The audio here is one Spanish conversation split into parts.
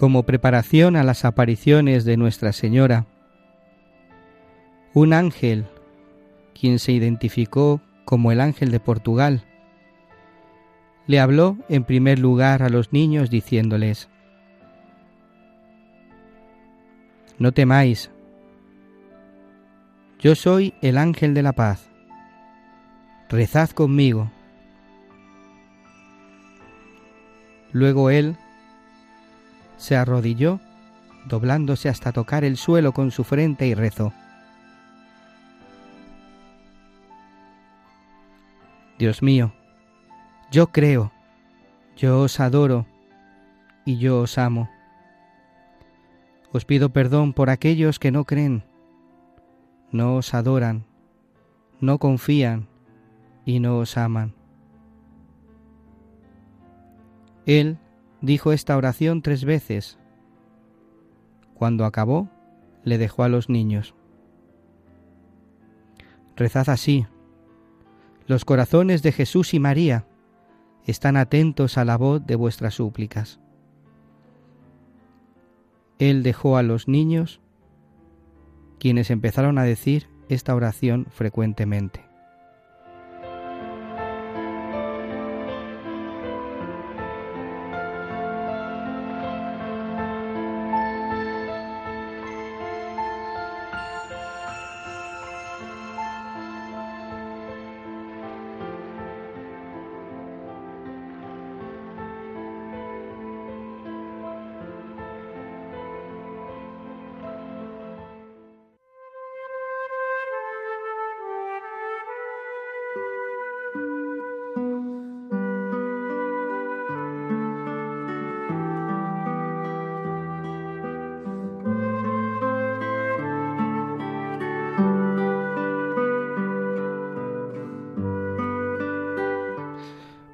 como preparación a las apariciones de Nuestra Señora, un ángel, quien se identificó como el ángel de Portugal, le habló en primer lugar a los niños diciéndoles, No temáis, yo soy el ángel de la paz, rezad conmigo. Luego él se arrodilló, doblándose hasta tocar el suelo con su frente y rezó. Dios mío, yo creo, yo os adoro y yo os amo. Os pido perdón por aquellos que no creen, no os adoran, no confían y no os aman. Él dijo esta oración tres veces. Cuando acabó, le dejó a los niños. Rezad así. Los corazones de Jesús y María están atentos a la voz de vuestras súplicas. Él dejó a los niños, quienes empezaron a decir esta oración frecuentemente.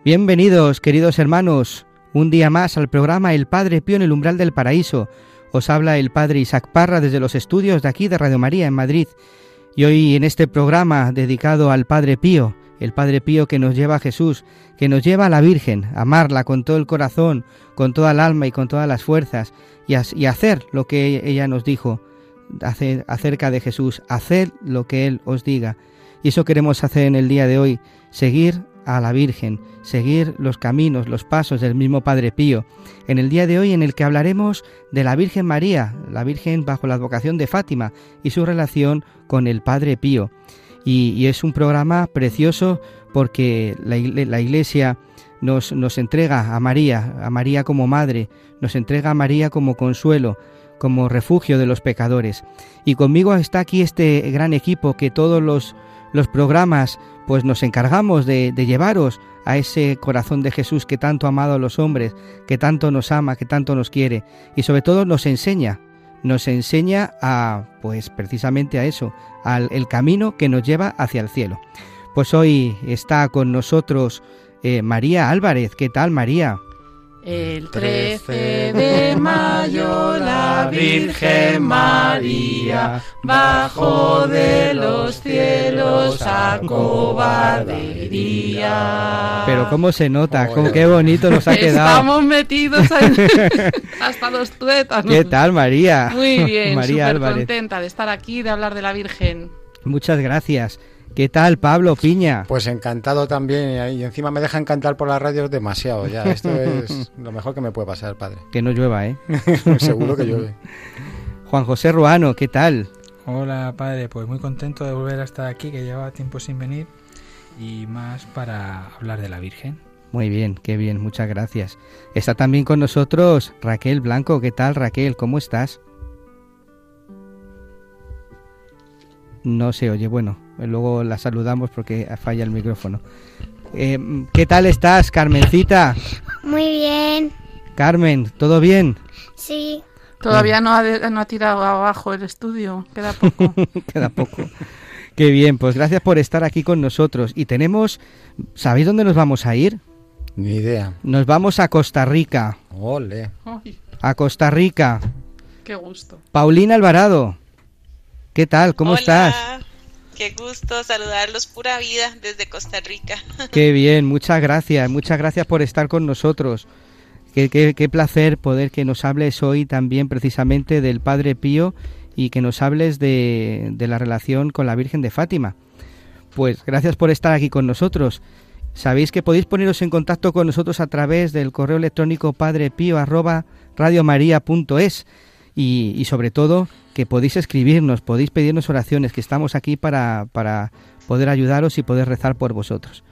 Bienvenidos, queridos hermanos, un día más al programa El Padre Pío en el umbral del paraíso. Os habla el Padre Isaac Parra desde los estudios de aquí de Radio María en Madrid. Y hoy en este programa dedicado al Padre Pío, el Padre Pío que nos lleva a Jesús, que nos lleva a la Virgen, amarla con todo el corazón, con toda el alma y con todas las fuerzas, y, y hacer lo que ella nos dijo hacer, acerca de Jesús, hacer lo que Él os diga. Y eso queremos hacer en el día de hoy, seguir a la Virgen, seguir los caminos, los pasos del mismo Padre Pío. En el día de hoy en el que hablaremos de la Virgen María, la Virgen bajo la advocación de Fátima y su relación con el Padre Pío. Y, y es un programa precioso porque la, la Iglesia nos, nos entrega a María, a María como madre, nos entrega a María como consuelo, como refugio de los pecadores. Y conmigo está aquí este gran equipo que todos los, los programas pues nos encargamos de, llevaros a ese corazón de Jesús que tanto ha amado a los hombres, que tanto nos ama, que tanto nos quiere y sobre todo nos enseña, nos enseña a pues precisamente a eso, al el camino que nos lleva hacia el cielo. Pues hoy está con nosotros eh, María Álvarez. ¿Qué tal María? El 13 de mayo la Virgen María bajó de los cielos a cobardería. Pero cómo se nota, cómo, qué bonito nos ha quedado. Estamos metidos en... hasta los tuétanos. ¿Qué tal María? Muy bien, María súper Álvarez. contenta de estar aquí, de hablar de la Virgen. Muchas gracias. ¿Qué tal, Pablo Piña? Pues encantado también y encima me deja encantar por las radios demasiado ya. Esto es lo mejor que me puede pasar, padre. Que no llueva, ¿eh? Seguro que llueve. Juan José Ruano, ¿qué tal? Hola, padre. Pues muy contento de volver a estar aquí, que llevaba tiempo sin venir y más para hablar de la Virgen. Muy bien, qué bien, muchas gracias. Está también con nosotros Raquel Blanco. ¿Qué tal, Raquel? ¿Cómo estás? No se oye, bueno, luego la saludamos porque falla el micrófono. Eh, ¿Qué tal estás, Carmencita? Muy bien. Carmen, ¿todo bien? Sí. Todavía no ha, no ha tirado abajo el estudio, queda poco. Queda poco. Qué bien, pues gracias por estar aquí con nosotros. Y tenemos, ¿sabéis dónde nos vamos a ir? Ni idea. Nos vamos a Costa Rica. Ole. A Costa Rica. qué gusto. Paulina Alvarado. ¿Qué tal? ¿Cómo Hola, estás? Qué gusto saludarlos, pura vida, desde Costa Rica. Qué bien, muchas gracias, muchas gracias por estar con nosotros. Qué, qué- qué placer poder que nos hables hoy también precisamente del Padre Pío y que nos hables de, de la relación con la Virgen de Fátima. Pues gracias por estar aquí con nosotros. Sabéis que podéis poneros en contacto con nosotros a través del correo electrónico padrepío arroba radiomaria.es y, y sobre todo que podéis escribirnos, podéis pedirnos oraciones, que estamos aquí para, para poder ayudaros y poder rezar por vosotros.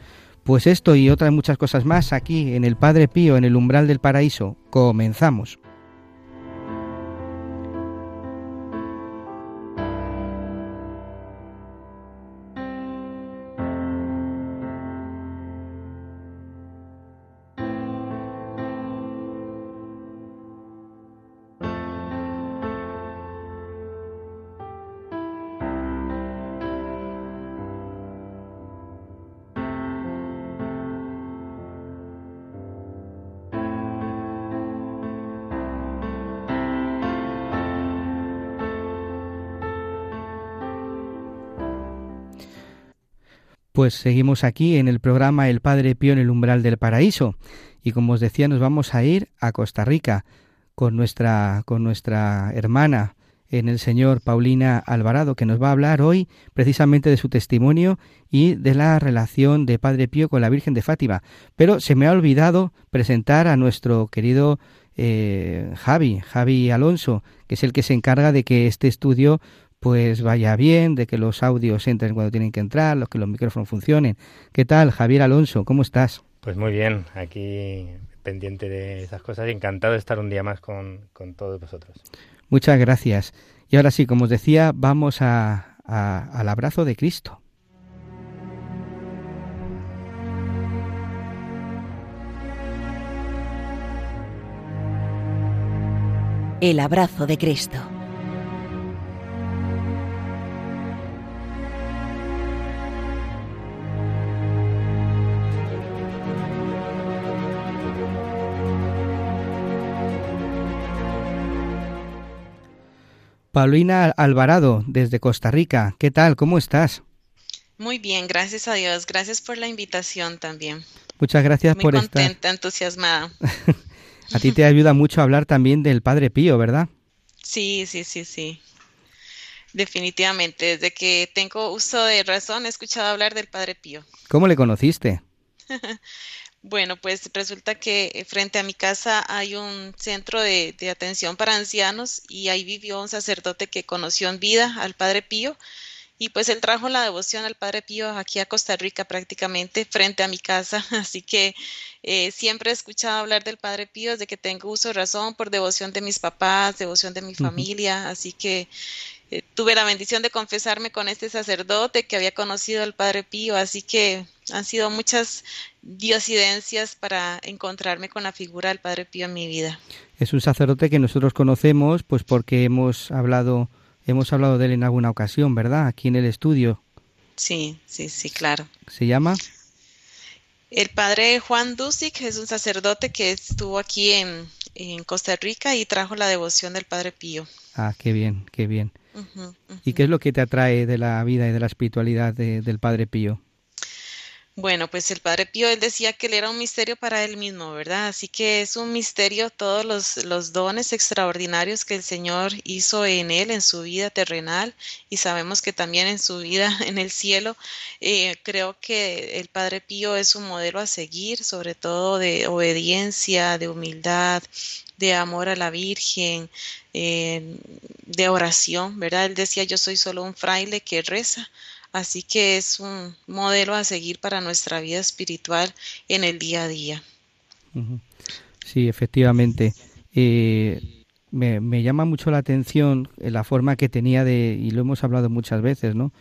Pues esto y otras muchas cosas más aquí en el Padre Pío, en el umbral del paraíso. Comenzamos. Pues seguimos aquí en el programa El Padre Pío en el umbral del paraíso y como os decía nos vamos a ir a Costa Rica con nuestra con nuestra hermana en el Señor Paulina Alvarado que nos va a hablar hoy precisamente de su testimonio y de la relación de Padre Pío con la Virgen de Fátima. Pero se me ha olvidado presentar a nuestro querido eh, Javi, Javi Alonso, que es el que se encarga de que este estudio pues vaya bien, de que los audios entren cuando tienen que entrar, los que los micrófonos funcionen. ¿Qué tal, Javier Alonso? ¿Cómo estás? Pues muy bien, aquí pendiente de esas cosas y encantado de estar un día más con, con todos vosotros. Muchas gracias. Y ahora sí, como os decía, vamos a, a- al abrazo de Cristo. El abrazo de Cristo. Paulina Alvarado, desde Costa Rica. ¿Qué tal? ¿Cómo estás? Muy bien, gracias a Dios. Gracias por la invitación también. Muchas gracias Muy por estar. contenta, entusiasmada. A ti te ayuda mucho hablar también del Padre Pío, ¿verdad? Sí, sí, sí, sí. Definitivamente, desde que tengo uso de razón he escuchado hablar del Padre Pío. ¿Cómo le conociste? Bueno, pues resulta que eh, frente a mi casa hay un centro de, de atención para ancianos y ahí vivió un sacerdote que conoció en vida al Padre Pío. Y pues él trajo la devoción al Padre Pío aquí a Costa Rica prácticamente frente a mi casa, así que eh, siempre he escuchado hablar del Padre Pío desde que tengo uso de razón por devoción de mis papás, devoción de mi familia, así que eh, tuve la bendición de confesarme con este sacerdote que había conocido al Padre Pío, así que han sido muchas diosidencias para encontrarme con la figura del Padre Pío en mi vida. Es un sacerdote que nosotros conocemos, pues porque hemos hablado, hemos hablado de él en alguna ocasión, ¿verdad? Aquí en el estudio. Sí, sí, sí, claro. ¿Se llama? El Padre Juan Dusic es un sacerdote que estuvo aquí en, en Costa Rica y trajo la devoción del Padre Pío. Ah, qué bien, qué bien. ¿Y qué es lo que te atrae de la vida y de la espiritualidad de- del Padre Pío? Bueno, pues el Padre Pío, él decía que él era un misterio para él mismo, ¿verdad? Así que es un misterio todos los, los dones extraordinarios que el Señor hizo en él, en su vida terrenal, y sabemos que también en su vida en el cielo. Eh, creo que el Padre Pío es un modelo a seguir, sobre todo de obediencia, de humildad, de amor a la Virgen, eh, de oración, ¿verdad? Él decía, yo soy solo un fraile que reza. Así que es un modelo a seguir para nuestra vida espiritual en el día a día. Sí, efectivamente. Eh, me, me, llama mucho la atención la forma que tenía de, y lo hemos hablado muchas veces, ¿no?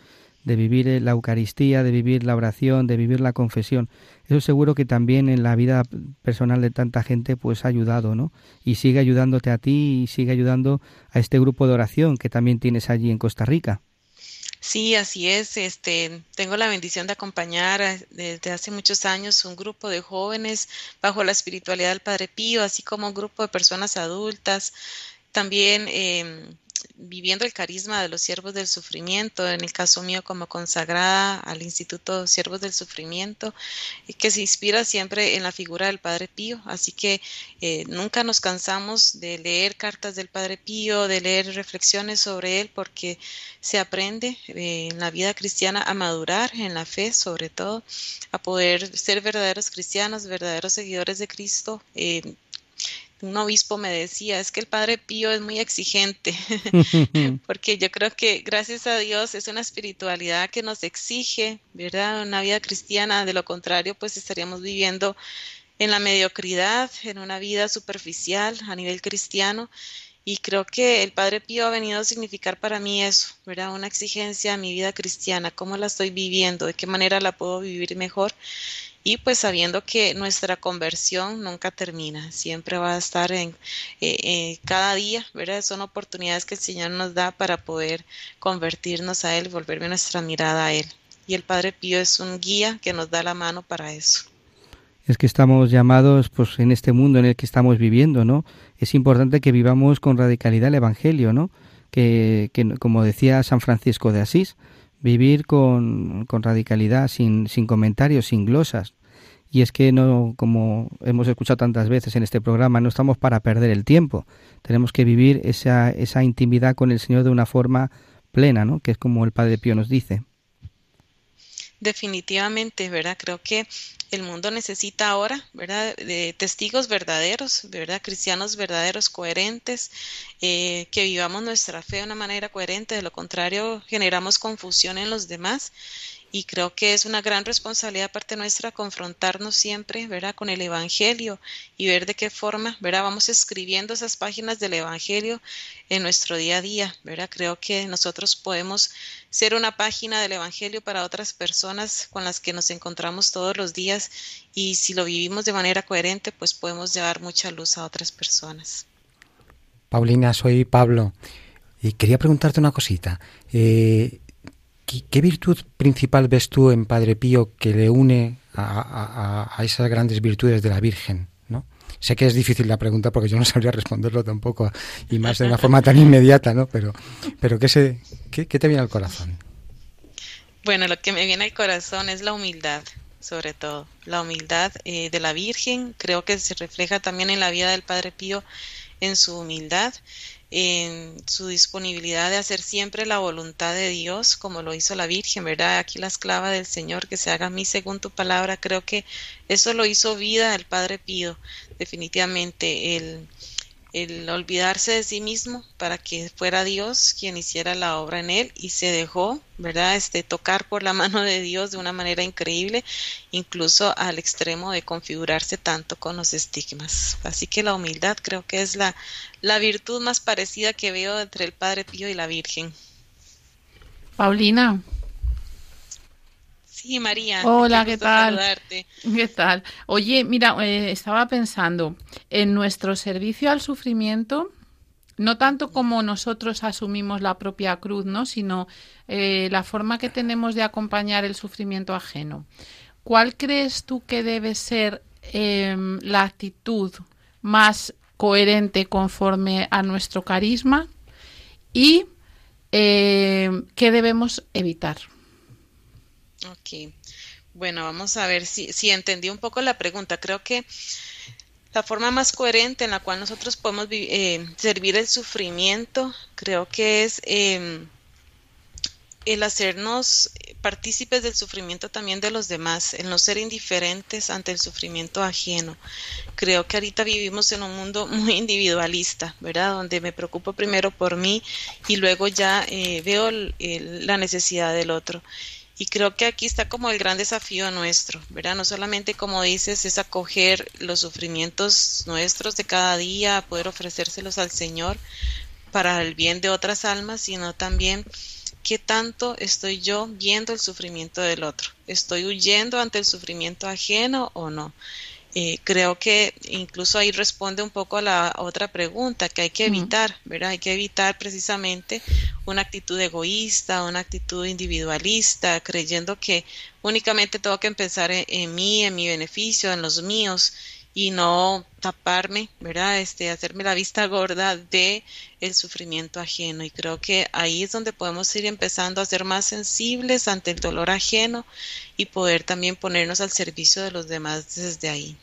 De vivir la Eucaristía, de vivir la oración, de vivir la confesión. Eso seguro que también en la vida personal de tanta gente pues ha ayudado, ¿no? Y sigue ayudándote a ti y sigue ayudando a este grupo de oración que también tienes allí en Costa Rica. Sí, así es. Este, tengo la bendición de acompañar desde hace muchos años un grupo de jóvenes bajo la espiritualidad del Padre Pío, así como un grupo de personas adultas. También eh, viviendo el carisma de los siervos del sufrimiento, en el caso mío como consagrada al Instituto Siervos del Sufrimiento, que se inspira siempre en la figura del Padre Pío. Así que eh, nunca nos cansamos de leer cartas del Padre Pío, de leer reflexiones sobre él, porque se aprende eh, en la vida cristiana a madurar en la fe, sobre todo, a poder ser verdaderos cristianos, verdaderos seguidores de Cristo. Eh, un obispo me decía, es que el Padre Pío es muy exigente, porque yo creo que gracias a Dios es una espiritualidad que nos exige, ¿verdad? Una vida cristiana, de lo contrario, pues estaríamos viviendo en la mediocridad, en una vida superficial a nivel cristiano. Y creo que el Padre Pío ha venido a significar para mí eso, ¿verdad? Una exigencia a mi vida cristiana, cómo la estoy viviendo, de qué manera la puedo vivir mejor y pues sabiendo que nuestra conversión nunca termina, siempre va a estar en eh, eh, cada día, ¿verdad? Son oportunidades que el Señor nos da para poder convertirnos a Él, volver nuestra mirada a Él. Y el Padre Pío es un guía que nos da la mano para eso. Es que estamos llamados, pues en este mundo en el que estamos viviendo, ¿no? Es importante que vivamos con radicalidad el Evangelio, ¿no? Que, que como decía San Francisco de Asís, vivir con, con radicalidad, sin, sin comentarios, sin glosas. Y es que no, como hemos escuchado tantas veces en este programa, no estamos para perder el tiempo. Tenemos que vivir esa, esa intimidad con el Señor de una forma plena, ¿no? Que es como el Padre Pío nos dice. Definitivamente, ¿verdad? Creo que el mundo necesita ahora, ¿verdad? De testigos verdaderos, ¿verdad? Cristianos verdaderos, coherentes, eh, que vivamos nuestra fe de una manera coherente, de lo contrario generamos confusión en los demás y creo que es una gran responsabilidad parte nuestra confrontarnos siempre, ¿verdad? Con el Evangelio y ver de qué forma, ¿verdad? Vamos escribiendo esas páginas del Evangelio en nuestro día a día, ¿verdad? Creo que nosotros podemos ser una página del Evangelio para otras personas con las que nos encontramos todos los días y si lo vivimos de manera coherente, pues podemos llevar mucha luz a otras personas. Paulina, soy Pablo y quería preguntarte una cosita. Eh, ¿Qué, virtud principal ves tú en Padre Pío que le une a, esas grandes virtudes de la Virgen? ¿no? Sé que es difícil la pregunta porque yo no sabría responderlo tampoco y más de una forma tan inmediata, ¿no? Pero, pero ¿qué, se, qué, te viene al corazón? Bueno, lo que me viene al corazón es la humildad, sobre todo. La humildad eh, de la Virgen, creo que se refleja también en la vida del Padre Pío en su humildad en su disponibilidad de hacer siempre la voluntad de Dios, como lo hizo la Virgen, ¿verdad? Aquí la esclava del Señor, que se haga a mí según tu palabra, creo que eso lo hizo vida el Padre Pío, definitivamente, el el olvidarse de sí mismo para que fuera Dios quien hiciera la obra en él y se dejó, ¿verdad? Este tocar por la mano de Dios de una manera increíble, incluso al extremo de configurarse tanto con los estigmas. Así que la humildad creo que es la, la virtud más parecida que veo entre el Padre Pío y la Virgen. Paulina, Sí, María. Hola, ¿qué tal? ¿Qué tal? Oye, mira, eh, estaba pensando en nuestro servicio al sufrimiento, no tanto como nosotros asumimos la propia cruz, ¿no? Sino eh, la forma que tenemos de acompañar el sufrimiento ajeno. ¿Cuál crees tú que debe ser em, la actitud más coherente conforme a nuestro carisma y em, qué debemos evitar? Ok. Bueno, vamos a ver si, entendí un poco la pregunta. Creo que la forma más coherente en la cual nosotros podemos eh, servir el sufrimiento, creo que es em, el hacernos partícipes del sufrimiento también de los demás, el no ser indiferentes ante el sufrimiento ajeno. Creo que ahorita vivimos en un mundo muy individualista, ¿verdad? Donde me preocupo primero por mí y luego ya eh, veo la necesidad del otro. Y creo que aquí está como el gran desafío nuestro, ¿verdad? No solamente, como dices, es acoger los sufrimientos nuestros de cada día, poder ofrecérselos al Señor para el bien de otras almas, sino también qué tanto estoy yo viendo el sufrimiento del otro. ¿Estoy huyendo ante el sufrimiento ajeno o no? Eh, creo que incluso ahí responde un poco a la otra pregunta que hay que evitar, ¿verdad? Hay que evitar precisamente una actitud egoísta, una actitud individualista, creyendo que únicamente tengo que pensar en, mí, en mi beneficio, en los míos y no taparme, ¿verdad? Este, hacerme la vista gorda de el sufrimiento ajeno. Y creo que ahí es donde podemos ir empezando a ser más sensibles ante el dolor ajeno y poder también ponernos al servicio de los demás desde ahí.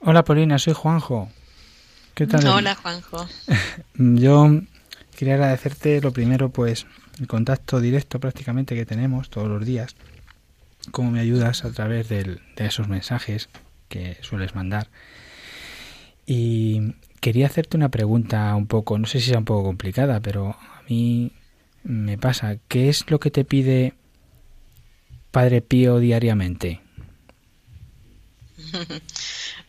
Hola Paulina, soy Juanjo. ¿Qué tal? Hola Juanjo. Yo quería agradecerte lo primero, pues, el contacto directo prácticamente que tenemos todos los días cómo me ayudas a través de esos mensajes que sueles mandar. Y quería hacerte una pregunta un poco, no sé si sea un poco complicada, pero a mí me pasa. ¿Qué es lo que te pide Padre Pío diariamente?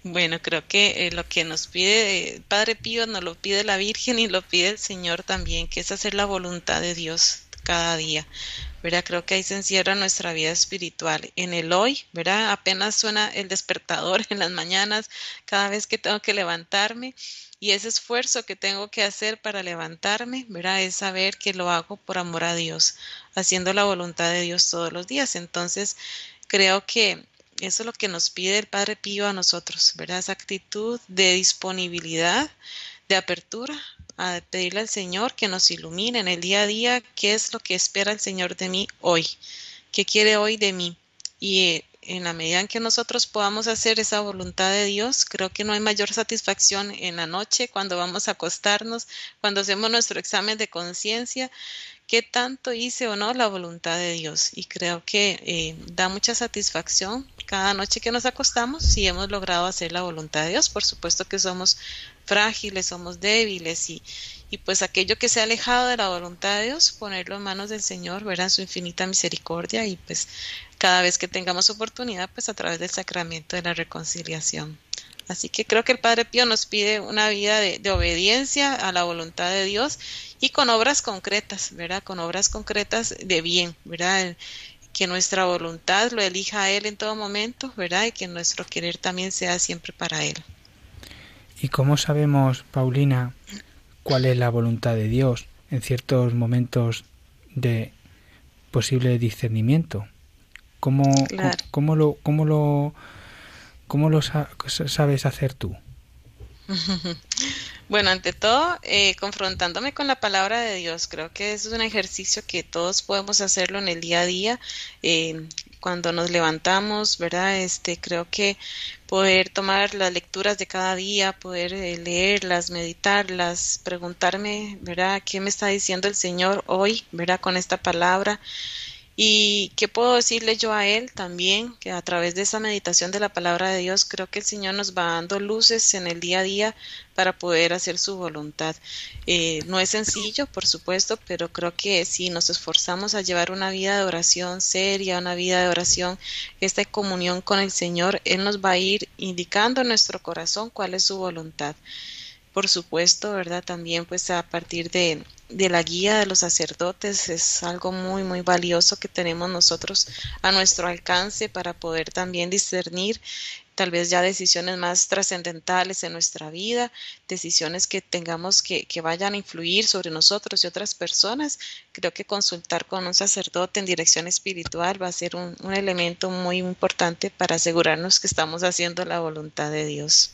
Bueno, creo que eh, lo que nos pide Padre Pío nos lo pide la Virgen y lo pide el Señor también, que es hacer la voluntad de Dios cada día. ¿Verdad? Creo que ahí se encierra nuestra vida espiritual. En el hoy, ¿verdad? Apenas suena el despertador en las mañanas, cada vez que tengo que levantarme. Y ese esfuerzo que tengo que hacer para levantarme, ¿verdad? Es saber que lo hago por amor a Dios, haciendo la voluntad de Dios todos los días. Entonces, creo que eso es lo que nos pide el Padre Pío a nosotros, ¿verdad? Esa actitud de disponibilidad, de apertura a pedirle al Señor que nos ilumine en el día a día qué es lo que espera el Señor de mí hoy, qué quiere hoy de mí. Y eh, en la medida en que nosotros podamos hacer esa voluntad de Dios, creo que no hay mayor satisfacción en la noche cuando vamos a acostarnos, cuando hacemos nuestro examen de conciencia, qué tanto hice o no la voluntad de Dios. Y creo que eh, da mucha satisfacción cada noche que nos acostamos si hemos logrado hacer la voluntad de Dios. Por supuesto que somos frágiles, somos débiles y, y pues aquello que se ha alejado de la voluntad de Dios, ponerlo en manos del Señor, verán su infinita misericordia y pues cada vez que tengamos oportunidad, pues a través del sacramento de la reconciliación. Así que creo que el Padre Pío nos pide una vida de, de, obediencia a la voluntad de Dios y con obras concretas, ¿verdad? Con obras concretas de bien, ¿verdad? Que nuestra voluntad lo elija a Él en todo momento, ¿verdad? Y que nuestro querer también sea siempre para Él. ¿Y cómo sabemos, Paulina, cuál es la voluntad de Dios en ciertos momentos de posible discernimiento? ¿Cómo, cómo, lo, cómo lo, cómo lo sabes hacer tú? Bueno, ante todo, eh, confrontándome con la palabra de Dios, creo que es un ejercicio que todos podemos hacerlo en el día a día. Eh, cuando nos levantamos, ¿verdad? Este, creo que poder tomar las lecturas de cada día, poder eh, leerlas, meditarlas, preguntarme, ¿verdad? ¿Qué me está diciendo el Señor hoy, ¿verdad? Con esta palabra. Y qué puedo decirle yo a Él también, que a través de esa meditación de la palabra de Dios, creo que el Señor nos va dando luces en el día a día para poder hacer su voluntad. Eh, no es sencillo, por supuesto, pero creo que si nos esforzamos a llevar una vida de oración seria, una vida de oración, esta comunión con el Señor, Él nos va a ir indicando en nuestro corazón cuál es su voluntad por supuesto, ¿verdad? También pues a partir de, de, la guía de los sacerdotes es algo muy, muy valioso que tenemos nosotros a nuestro alcance para poder también discernir tal vez ya decisiones más trascendentales en nuestra vida, decisiones que tengamos que, que, vayan a influir sobre nosotros y otras personas. Creo que consultar con un sacerdote en dirección espiritual va a ser un, un elemento muy importante para asegurarnos que estamos haciendo la voluntad de Dios.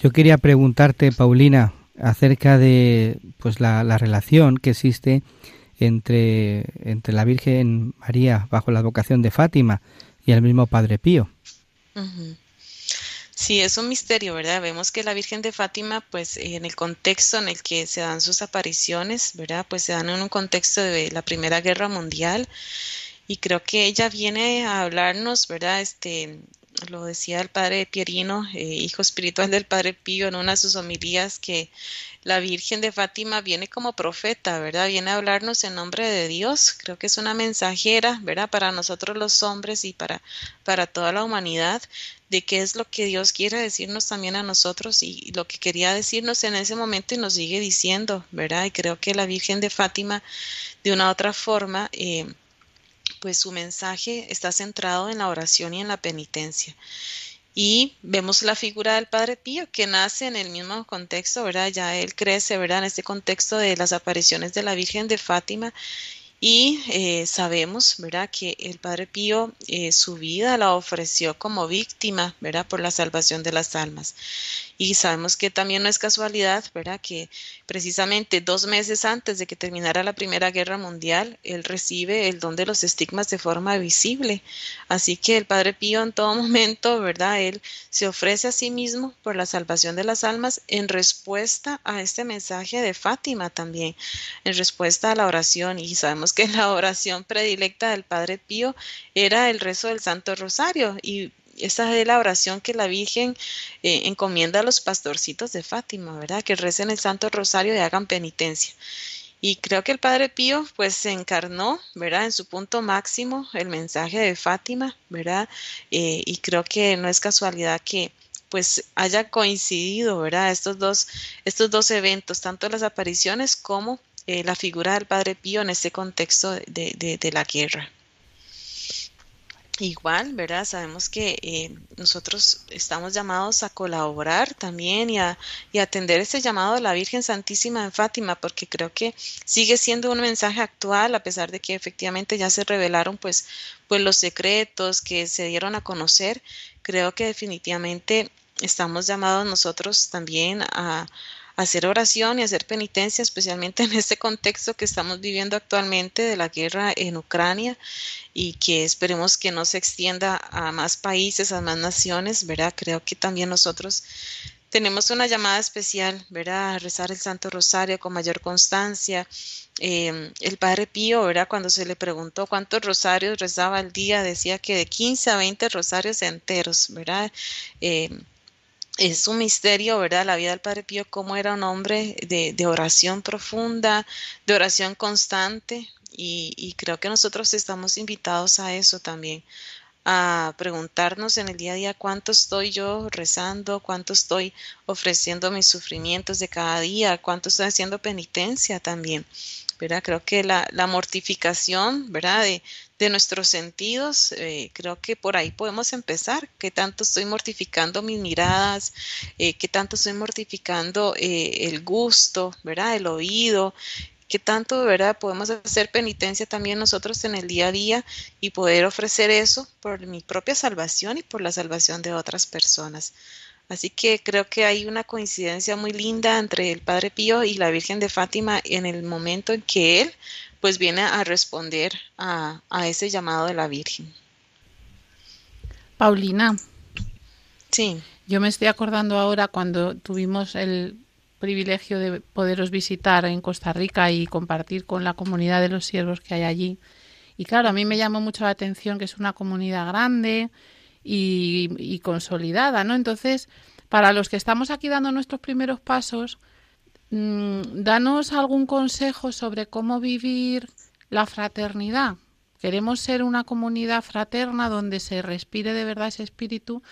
Yo quería preguntarte, Paulina, acerca de pues la, relación que existe entre, entre la Virgen María bajo la vocación de Fátima y el mismo Padre Pío. Sí, es un misterio, ¿verdad? Vemos que la Virgen de Fátima, pues en el contexto en el que se dan sus apariciones, ¿verdad? Pues se dan en un contexto de la Primera Guerra Mundial y creo que ella viene a hablarnos, ¿verdad? Este, lo decía el padre Pierino, eh, hijo espiritual del padre Pío, en una de sus homilías, que la Virgen de Fátima viene como profeta, ¿verdad? Viene a hablarnos en nombre de Dios. Creo que es una mensajera, ¿verdad? Para nosotros los hombres y para, para toda la humanidad, de qué es lo que Dios quiere decirnos también a nosotros y lo que quería decirnos en ese momento y nos sigue diciendo, ¿verdad? Y creo que la Virgen de Fátima, de una u otra forma, eh, pues su mensaje está centrado en la oración y en la penitencia. Y vemos la figura del Padre Pío que nace en el mismo contexto, ¿verdad? Ya él crece, ¿verdad? En este contexto de las apariciones de la Virgen de Fátima y eh, sabemos, ¿verdad?, que el Padre Pío eh, su vida la ofreció como víctima, ¿verdad?, por la salvación de las almas. Y sabemos que también no es casualidad, ¿verdad?, que precisamente dos meses antes de que terminara la Primera Guerra Mundial, él recibe el don de los estigmas de forma visible. Así que el Padre Pío en todo momento, ¿verdad?, él se ofrece a sí mismo por la salvación de las almas en respuesta a este mensaje de Fátima también, en respuesta a la oración. Y sabemos que la oración predilecta del Padre Pío era el rezo del Santo Rosario y esa es la oración que la Virgen eh, encomienda a los pastorcitos de Fátima, ¿verdad? Que recen el Santo Rosario y hagan penitencia. Y creo que el Padre Pío pues se encarnó, ¿verdad? En su punto máximo el mensaje de Fátima, ¿verdad? Eh, y creo que no es casualidad que pues haya coincidido, ¿verdad? Estos dos, estos dos eventos, tanto las apariciones como eh, la figura del Padre Pío en este contexto de, la guerra. Igual, ¿verdad? Sabemos que eh, nosotros estamos llamados a colaborar también y a, y atender ese llamado de la Virgen Santísima en Fátima, porque creo que sigue siendo un mensaje actual, a pesar de que efectivamente ya se revelaron pues, pues los secretos que se dieron a conocer. Creo que definitivamente estamos llamados nosotros también a, hacer oración y hacer penitencia, especialmente en este contexto que estamos viviendo actualmente de la guerra en Ucrania y que esperemos que no se extienda a más países, a más naciones, ¿verdad? Creo que también nosotros tenemos una llamada especial, ¿verdad? A rezar el Santo Rosario con mayor constancia. Em, el Padre Pío, ¿verdad? Cuando se le preguntó cuántos rosarios rezaba al día, decía que de 15 a 20 rosarios enteros, ¿verdad? Em, es un misterio, ¿verdad? La vida del Padre Pío, cómo era un hombre de, de oración profunda, de oración constante, y, creo que nosotros estamos invitados a eso también, a preguntarnos en el día a día cuánto estoy yo rezando, cuánto estoy ofreciendo mis sufrimientos de cada día, cuánto estoy haciendo penitencia también. ¿verdad? Creo que la, la mortificación, ¿verdad? De nuestros sentidos, eh, creo que por ahí podemos empezar. ¿Qué tanto estoy mortificando mis miradas? Eh, ¿Qué tanto estoy mortificando eh, el gusto, ¿verdad? El oído. ¿Qué tanto, verdad, podemos hacer penitencia también nosotros en el día a día y poder ofrecer eso por mi propia salvación y por la salvación de otras personas? Así que creo que hay una coincidencia muy linda entre el Padre Pío y la Virgen de Fátima en el momento en que él pues viene a responder a, ese llamado de la Virgen. Paulina. Sí. Yo me estoy acordando ahora cuando tuvimos el privilegio de poderos visitar en Costa Rica y compartir con la comunidad de los siervos que hay allí. Y claro, a mí me llamó mucho la atención que es una comunidad grande y, y consolidada, ¿no? Entonces, para los que estamos aquí dando nuestros primeros pasos, danos algún consejo sobre cómo vivir la fraternidad. Queremos ser una comunidad fraterna donde se respire de verdad ese espíritu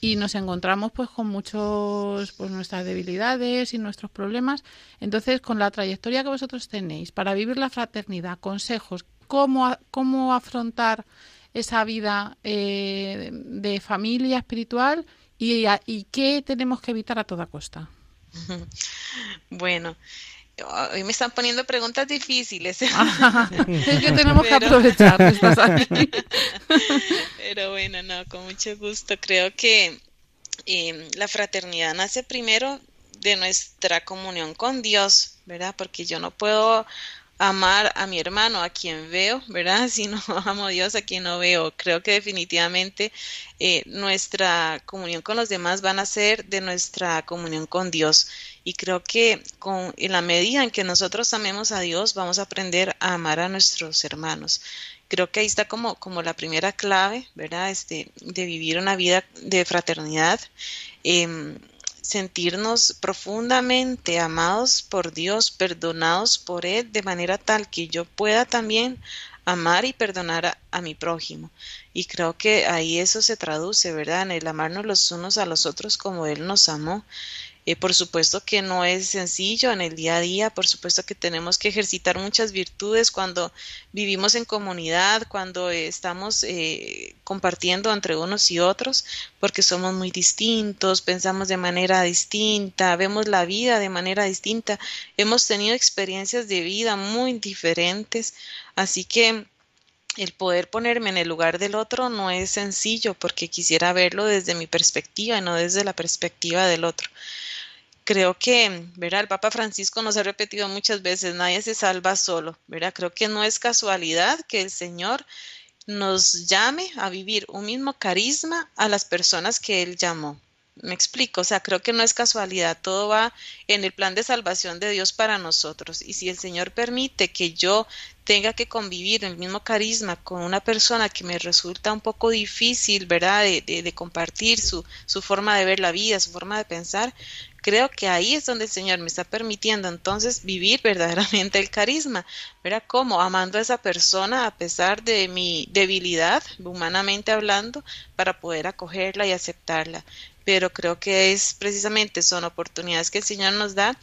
y nos encontramos pues con muchos pues nuestras debilidades y nuestros problemas. Entonces, con la trayectoria que vosotros tenéis para vivir la fraternidad, consejos, cómo, cómo afrontar esa vida eh, de familia espiritual y qué tenemos que evitar a toda costa. Bueno, hoy me están poniendo preguntas difíciles. es que tenemos que aprovechar. Pero bueno, no, con mucho gusto. Creo que em, la fraternidad nace primero de nuestra comunión con Dios, ¿verdad? Porque yo no puedo amar a mi hermano, a quien veo, ¿verdad? Si no amo a Dios, a quien no veo. Creo que definitivamente eh, nuestra comunión con los demás van a ser de nuestra comunión con Dios. Y creo que con, en la medida en que nosotros amemos a Dios, vamos a aprender a amar a nuestros hermanos. Creo que ahí está como, como la primera clave, ¿verdad? Este, de vivir una vida de fraternidad. Eh, sentirnos profundamente amados por Dios, perdonados por Él, de manera tal que yo pueda también amar y perdonar a, mi prójimo. Y creo que ahí eso se traduce, ¿verdad? En el amarnos los unos a los otros como Él nos amó. Eh, por supuesto que no es sencillo en el día a día, por supuesto que tenemos que ejercitar muchas virtudes cuando vivimos en comunidad, cuando eh, estamos eh, compartiendo entre unos y otros, porque somos muy distintos, pensamos de manera distinta, vemos la vida de manera distinta, hemos tenido experiencias de vida muy diferentes, así que el poder ponerme en el lugar del otro no es sencillo porque quisiera verlo desde mi perspectiva y no desde la perspectiva del otro creo que, ¿verdad? El Papa Francisco nos ha repetido muchas veces, nadie se salva solo, ¿verdad? Creo que no es casualidad que el Señor nos llame a vivir un mismo carisma a las personas que Él llamó. Me explico, o sea, creo que no es casualidad, todo va en el plan de salvación de Dios para nosotros. Y si el Señor permite que yo tenga que convivir en el mismo carisma con una persona que me resulta un poco difícil, ¿verdad?, de, compartir su, su forma de ver la vida, su forma de pensar, creo que ahí es donde el Señor me está permitiendo entonces vivir verdaderamente el carisma, ¿verdad? Como amando a esa persona a pesar de mi debilidad, humanamente hablando, para poder acogerla y aceptarla. Pero creo que es precisamente son oportunidades que el Señor nos da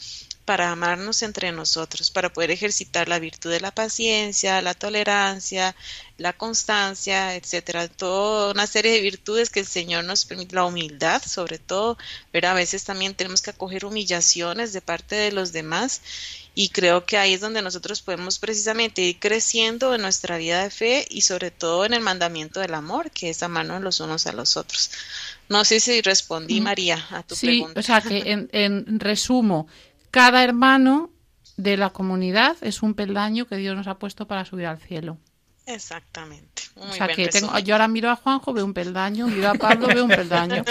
para amarnos entre nosotros, para poder ejercitar la virtud de la paciencia, la tolerancia, la constancia, etcétera, toda una serie de virtudes que el Señor nos permite, la humildad sobre todo, pero a veces también tenemos que acoger humillaciones de parte de los demás y creo que ahí es donde nosotros podemos precisamente ir creciendo en nuestra vida de fe y sobre todo en el mandamiento del amor, que es amarnos los unos a los otros. No sé si respondí, María, a tu sí, pregunta. O sea, que en, en resumo, cada hermano de la comunidad es un peldaño que Dios nos ha puesto para subir al cielo. Exactamente. Muy o sea bien que tengo, yo ahora miro a Juanjo, veo un peldaño, miro a Pablo, veo un peldaño.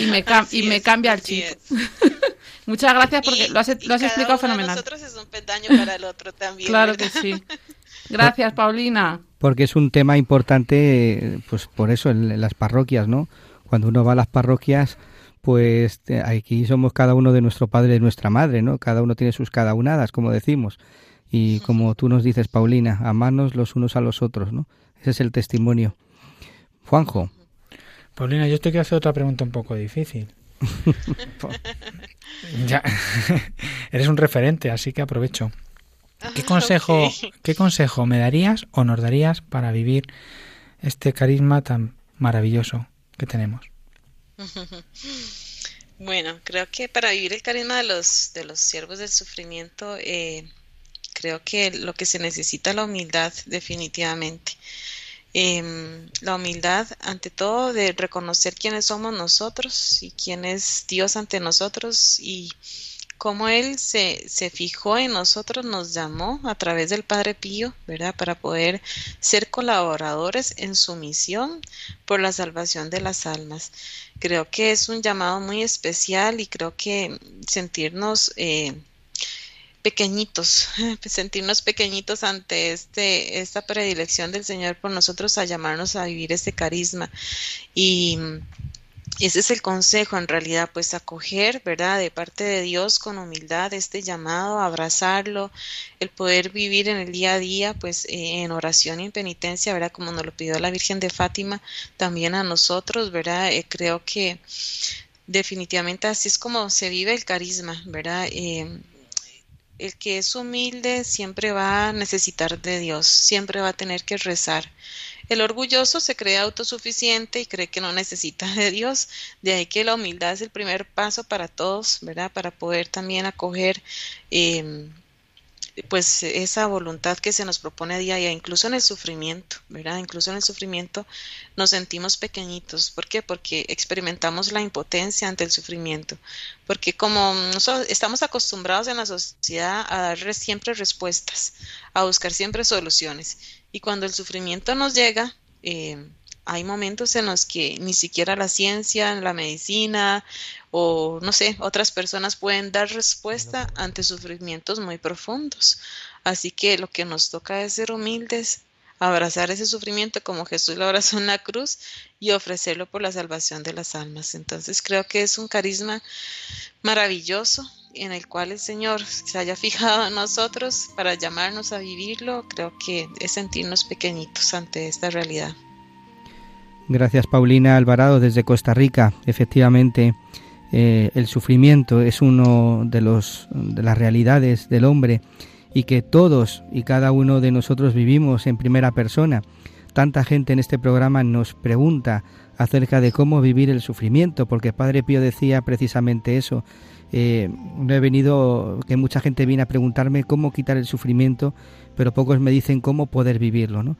Y me, cam- y me es, cambia el chip. Muchas gracias porque Y- lo has, lo has cada explicado uno fenomenal. nosotros es un peldaño para el otro también. Claro que sí. Gracias, Paulina. porque es un tema importante, pues por eso en, en las parroquias, ¿no? Cuando uno va a las parroquias, pues aquí somos cada uno de nuestro padre y de nuestra madre, ¿no? Cada uno tiene sus cada unadas, como decimos. Y como tú nos dices, Paulina, amarnos los unos a los otros, ¿no? Ese es el testimonio. Juanjo, Paulina, yo te quiero hacer otra pregunta un poco difícil. ya, eres un referente, así que aprovecho. ¿Qué consejo. ¿Qué consejo me darías o nos darías para vivir este carisma tan maravilloso que tenemos? Bueno, creo que para vivir el carisma de los, de los siervos del sufrimiento, eh, creo que lo que se necesita es la humildad, definitivamente. Em, la humildad, ante todo, de reconocer quiénes somos nosotros y quién es Dios ante nosotros y cómo Él se, se fijó en nosotros, nos llamó a través del Padre Pío, ¿verdad? Para poder ser colaboradores en su misión por la salvación de las almas. Creo que es un llamado muy especial y creo que sentirnos eh, pequeñitos, sentirnos pequeñitos ante este, esta predilección del Señor por nosotros a llamarnos a vivir este carisma. Y ese es el consejo en realidad, pues acoger, ¿verdad? De parte de Dios con humildad este llamado, abrazarlo, el poder vivir en el día a día, pues eh, en oración y en penitencia, ¿verdad? Como nos lo pidió la Virgen de Fátima, también a nosotros, ¿verdad? Eh, creo que definitivamente así es como se vive el carisma, ¿verdad? Eh, el que es humilde siempre va a necesitar de Dios, siempre va a tener que rezar. El orgulloso se cree autosuficiente y cree que no necesita de Dios. De ahí que la humildad es el primer paso para todos, ¿verdad? Para poder también acoger eh, pues esa voluntad que se nos propone día a día, incluso en el sufrimiento, ¿verdad? Incluso en el sufrimiento nos sentimos pequeñitos. ¿Por qué? Porque experimentamos la impotencia ante el sufrimiento. Porque como nosotros estamos acostumbrados en la sociedad a dar siempre respuestas, a buscar siempre soluciones. Y cuando el sufrimiento nos llega, eh, hay momentos en los que ni siquiera la ciencia, la medicina o no sé, otras personas pueden dar respuesta ante sufrimientos muy profundos. Así que lo que nos toca es ser humildes, abrazar ese sufrimiento como Jesús lo abrazó en la cruz y ofrecerlo por la salvación de las almas. Entonces creo que es un carisma maravilloso en el cual el Señor se haya fijado en nosotros para llamarnos a vivirlo. Creo que es sentirnos pequeñitos ante esta realidad. Gracias Paulina Alvarado desde Costa Rica. Efectivamente, eh, el sufrimiento es uno de, los, de las realidades del hombre y que todos y cada uno de nosotros vivimos en primera persona. Tanta gente en este programa nos pregunta acerca de cómo vivir el sufrimiento, porque Padre Pío decía precisamente eso. Eh, no he venido, que mucha gente viene a preguntarme cómo quitar el sufrimiento, pero pocos me dicen cómo poder vivirlo, ¿no?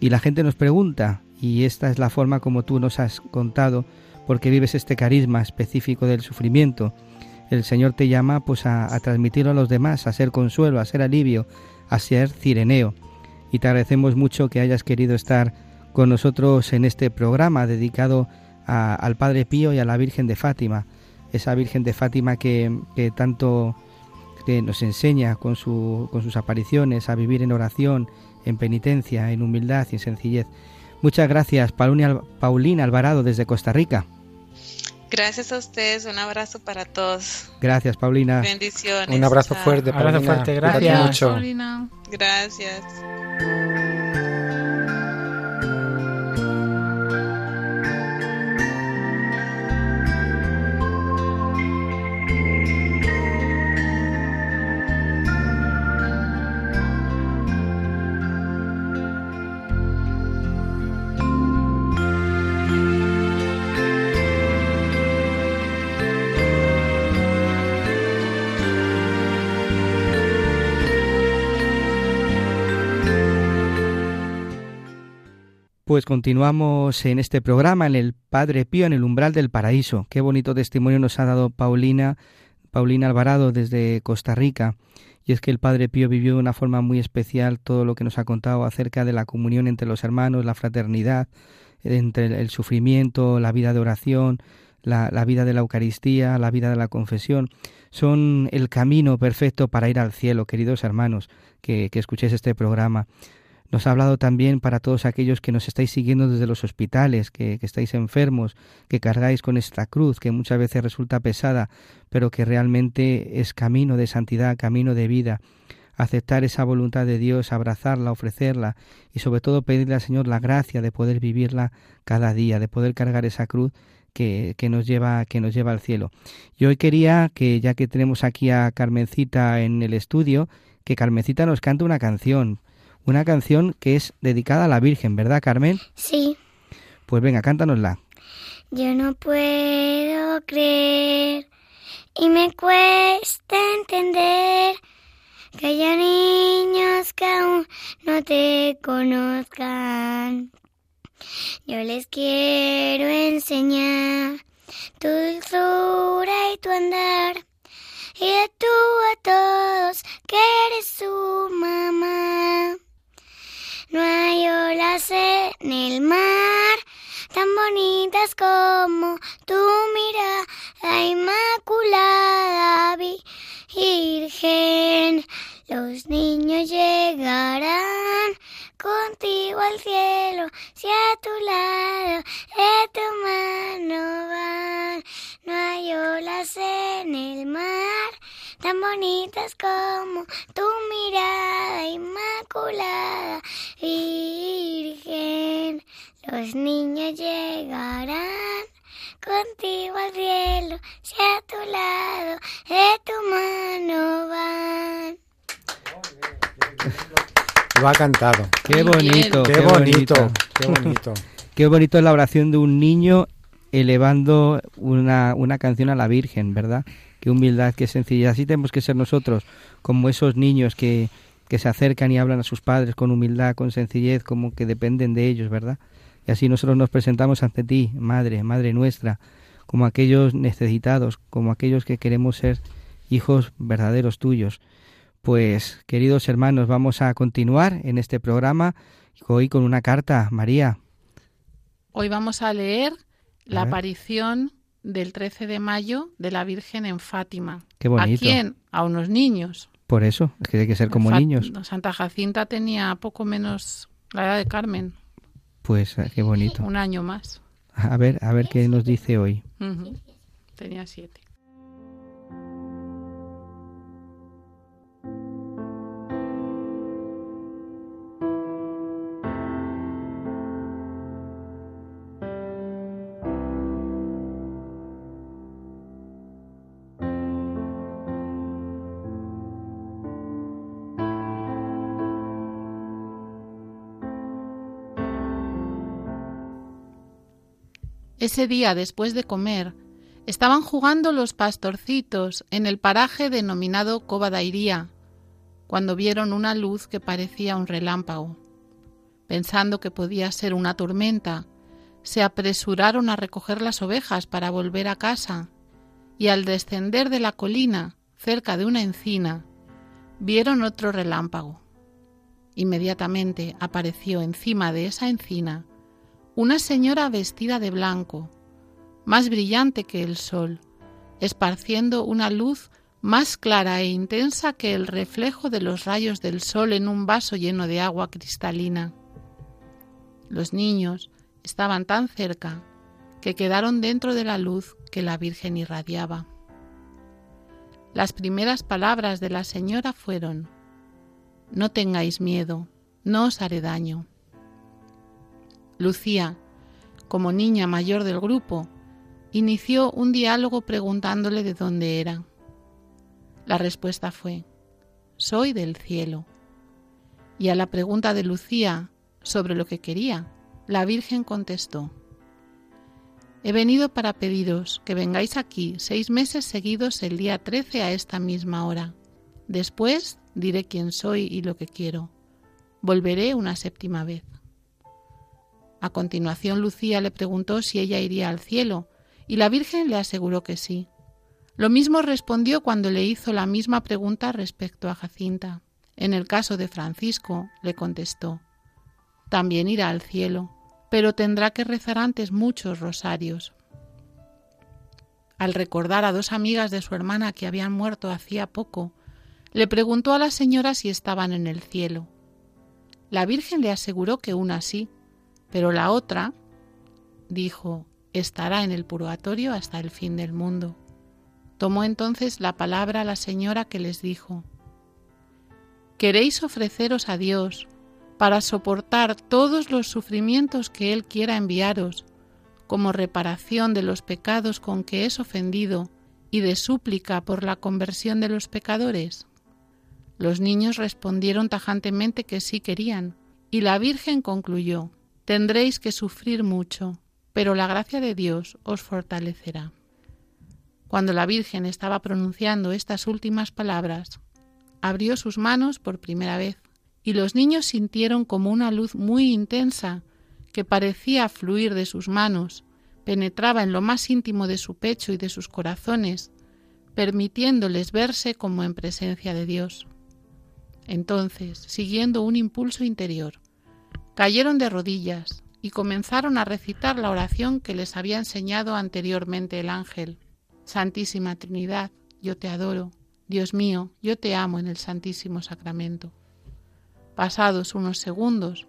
Y la gente nos pregunta, y esta es la forma como tú nos has contado, porque vives este carisma específico del sufrimiento. El Señor te llama pues a, transmitirlo a los demás, a ser consuelo, a ser alivio, a ser cireneo. Y te agradecemos mucho que hayas querido estar con nosotros en este programa dedicado al Padre Pío y a la Virgen de Fátima, esa Virgen de Fátima que, tanto que nos enseña con, su, con sus apariciones a vivir en oración, en penitencia, en humildad y en sencillez. Muchas gracias, Paulina Alvarado desde Costa Rica. Gracias a ustedes, un abrazo para todos. Gracias, Paulina. Bendiciones. Un abrazo fuerte, Paulina. Un abrazo fuerte, gracias. Mucho. Gracias. Pues continuamos en este programa, en el Padre Pío, en el umbral del paraíso. Qué bonito testimonio nos ha dado Paulina, Paulina Alvarado desde Costa Rica. Y es que el Padre Pío vivió de una forma muy especial todo lo que nos ha contado acerca de la comunión entre los hermanos, la fraternidad, entre el sufrimiento, la vida de oración, la, vida de la Eucaristía, la vida de la confesión. Son el camino perfecto para ir al cielo, queridos hermanos, que, que escuchéis este programa. Nos ha hablado también para todos aquellos que nos estáis siguiendo desde los hospitales, que, estáis enfermos, que cargáis con esta cruz que muchas veces resulta pesada, pero que realmente es camino de santidad, camino de vida. Aceptar esa voluntad de Dios, abrazarla, ofrecerla y sobre todo pedirle al Señor la gracia de poder vivirla cada día, de poder cargar esa cruz que, que, nos lleva, que nos lleva al cielo. Y hoy quería que, ya que tenemos aquí a Carmencita en el estudio, que Carmencita nos cante una canción una canción que es dedicada a la Virgen, ¿verdad, Carmen? Sí. Pues venga, cántanosla. Yo no puedo creer y me cuesta entender que haya niños que aún no te conozcan. Yo les quiero enseñar tu dulzura y tu andar y de tan bonitas como Lo ha cantado. Qué bonito, qué, bonito, qué bonito. Qué bonito es la oración de un niño elevando una, una canción a la Virgen, ¿verdad? Qué humildad, qué sencillez. Así tenemos que ser nosotros, como esos niños que, que se acercan y hablan a sus padres con humildad, con sencillez, como que dependen de ellos, ¿verdad? Y así nosotros nos presentamos ante ti, Madre, Madre nuestra, como aquellos necesitados, como aquellos que queremos ser hijos verdaderos tuyos. Pues, queridos hermanos, vamos a continuar en este programa hoy con una carta, María. Hoy vamos a leer la aparición del 13 de mayo de la Virgen en Fátima. Qué bonito. ¿A quién? A unos niños. Por eso, es que hay que ser como niños. Santa Jacinta tenía poco menos la edad de Carmen. Pues eh, qué bonito. Un año más. A ver, a ver qué nos dice hoy. Tenía siete. Ese día, después de comer, estaban jugando los pastorcitos en el paraje denominado Cobadairía, cuando vieron una luz que parecía un relámpago. Pensando que podía ser una tormenta, se apresuraron a recoger las ovejas para volver a casa, y al descender de la colina, cerca de una encina, vieron otro relámpago. Inmediatamente apareció encima de esa encina una señora vestida de blanco, más brillante que el sol, esparciendo una luz más clara e intensa que el reflejo de los rayos del sol en un vaso lleno de agua cristalina. Los niños estaban tan cerca que quedaron dentro de la luz que la Virgen irradiaba. Las primeras palabras de la señora fueron, No tengáis miedo, no os haré daño. Lucía, como niña mayor del grupo, inició un diálogo preguntándole de dónde era. La respuesta fue, soy del cielo. Y a la pregunta de Lucía sobre lo que quería, la Virgen contestó, He venido para pediros que vengáis aquí seis meses seguidos el día 13 a esta misma hora. Después diré quién soy y lo que quiero. Volveré una séptima vez. A continuación Lucía le preguntó si ella iría al cielo, y la Virgen le aseguró que sí. Lo mismo respondió cuando le hizo la misma pregunta respecto a Jacinta. En el caso de Francisco, le contestó, también irá al cielo, pero tendrá que rezar antes muchos rosarios. Al recordar a dos amigas de su hermana que habían muerto hacía poco, le preguntó a la señora si estaban en el cielo. La Virgen le aseguró que una sí, pero la otra dijo, estará en el purgatorio hasta el fin del mundo. Tomó entonces la palabra la señora que les dijo, ¿queréis ofreceros a Dios para soportar todos los sufrimientos que Él quiera enviaros como reparación de los pecados con que es ofendido y de súplica por la conversión de los pecadores? Los niños respondieron tajantemente que sí querían, y la Virgen concluyó, Tendréis que sufrir mucho, pero la gracia de Dios os fortalecerá. Cuando la Virgen estaba pronunciando estas últimas palabras, abrió sus manos por primera vez, y los niños sintieron como una luz muy intensa que parecía fluir de sus manos, penetraba en lo más íntimo de su pecho y de sus corazones, permitiéndoles verse como en presencia de Dios. Entonces, siguiendo un impulso interior, cayeron de rodillas y comenzaron a recitar la oración que les había enseñado anteriormente el ángel. Santísima Trinidad, yo te adoro. Dios mío, yo te amo en el Santísimo Sacramento. Pasados unos segundos,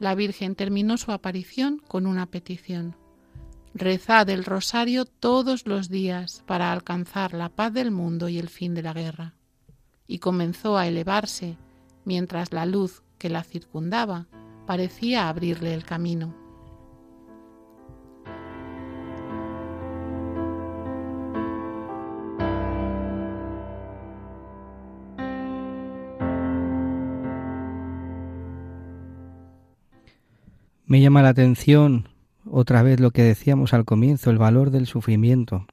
la Virgen terminó su aparición con una petición. Rezad el rosario todos los días para alcanzar la paz del mundo y el fin de la guerra. Y comenzó a elevarse mientras la luz que la circundaba parecía abrirle el camino. Me llama la atención otra vez lo que decíamos al comienzo, el valor del sufrimiento.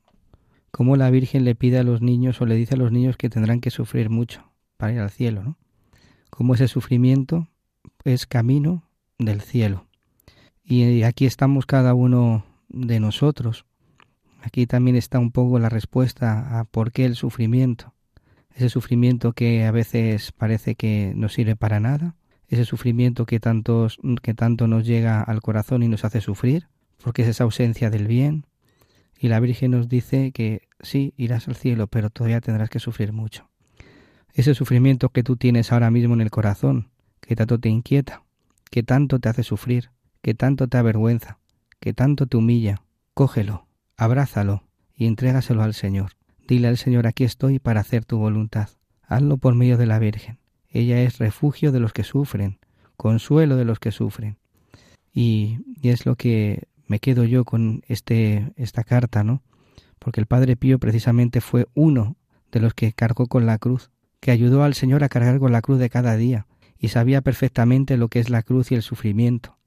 Cómo la Virgen le pide a los niños o le dice a los niños que tendrán que sufrir mucho para ir al cielo, ¿no? Cómo ese sufrimiento es camino del cielo. Y aquí estamos cada uno de nosotros. Aquí también está un poco la respuesta a por qué el sufrimiento. Ese sufrimiento que a veces parece que no sirve para nada, ese sufrimiento que, tantos, que tanto nos llega al corazón y nos hace sufrir, porque es esa ausencia del bien. Y la Virgen nos dice que sí, irás al cielo, pero todavía tendrás que sufrir mucho. Ese sufrimiento que tú tienes ahora mismo en el corazón, que tanto te inquieta, que tanto te hace sufrir, que tanto te avergüenza, que tanto te humilla, cógelo, abrázalo y entrégaselo al Señor. Dile al Señor, aquí estoy para hacer tu voluntad. Hazlo por medio de la Virgen. Ella es refugio de los que sufren, consuelo de los que sufren. Y, es lo que me quedo yo con este, esta carta, ¿no? Porque el Padre Pío precisamente fue uno de los que cargó con la cruz, que ayudó al Señor a cargar con la cruz de cada día, y sabía perfectamente lo que es la cruz y el sufrimiento.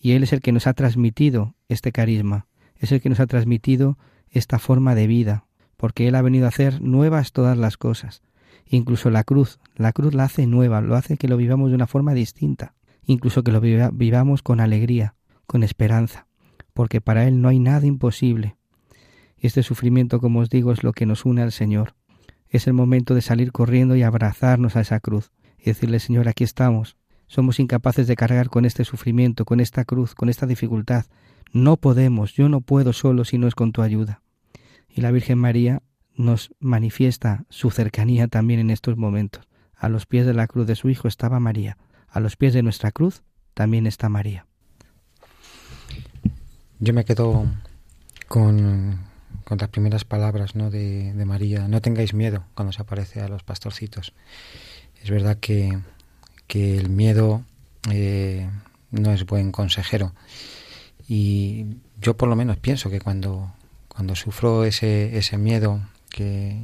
Y Él es el que nos ha transmitido este carisma, es el que nos ha transmitido esta forma de vida, porque Él ha venido a hacer nuevas todas las cosas, Incluso la cruz, la cruz la hace nueva, lo hace que lo vivamos de una forma distinta, incluso que lo vivamos con alegría, con esperanza, porque para Él no hay nada imposible. Este sufrimiento, como os digo, es lo que nos une al Señor. Es el momento de salir corriendo y abrazarnos a esa cruz decirle, Señor, aquí estamos. Somos incapaces de cargar con este sufrimiento, con esta cruz, con esta dificultad. No podemos, yo no puedo solo si no es con tu ayuda. Y la Virgen María nos manifiesta su cercanía también en estos momentos. A los pies de la cruz de su Hijo estaba María, a los pies de nuestra cruz también está María. Yo me quedo con, con las primeras palabras ¿no? de, María. No tengáis miedo cuando se aparece a los pastorcitos. Es verdad que, que el miedo eh, no es buen consejero. Y yo por lo menos pienso que cuando, cuando sufro ese, ese miedo que,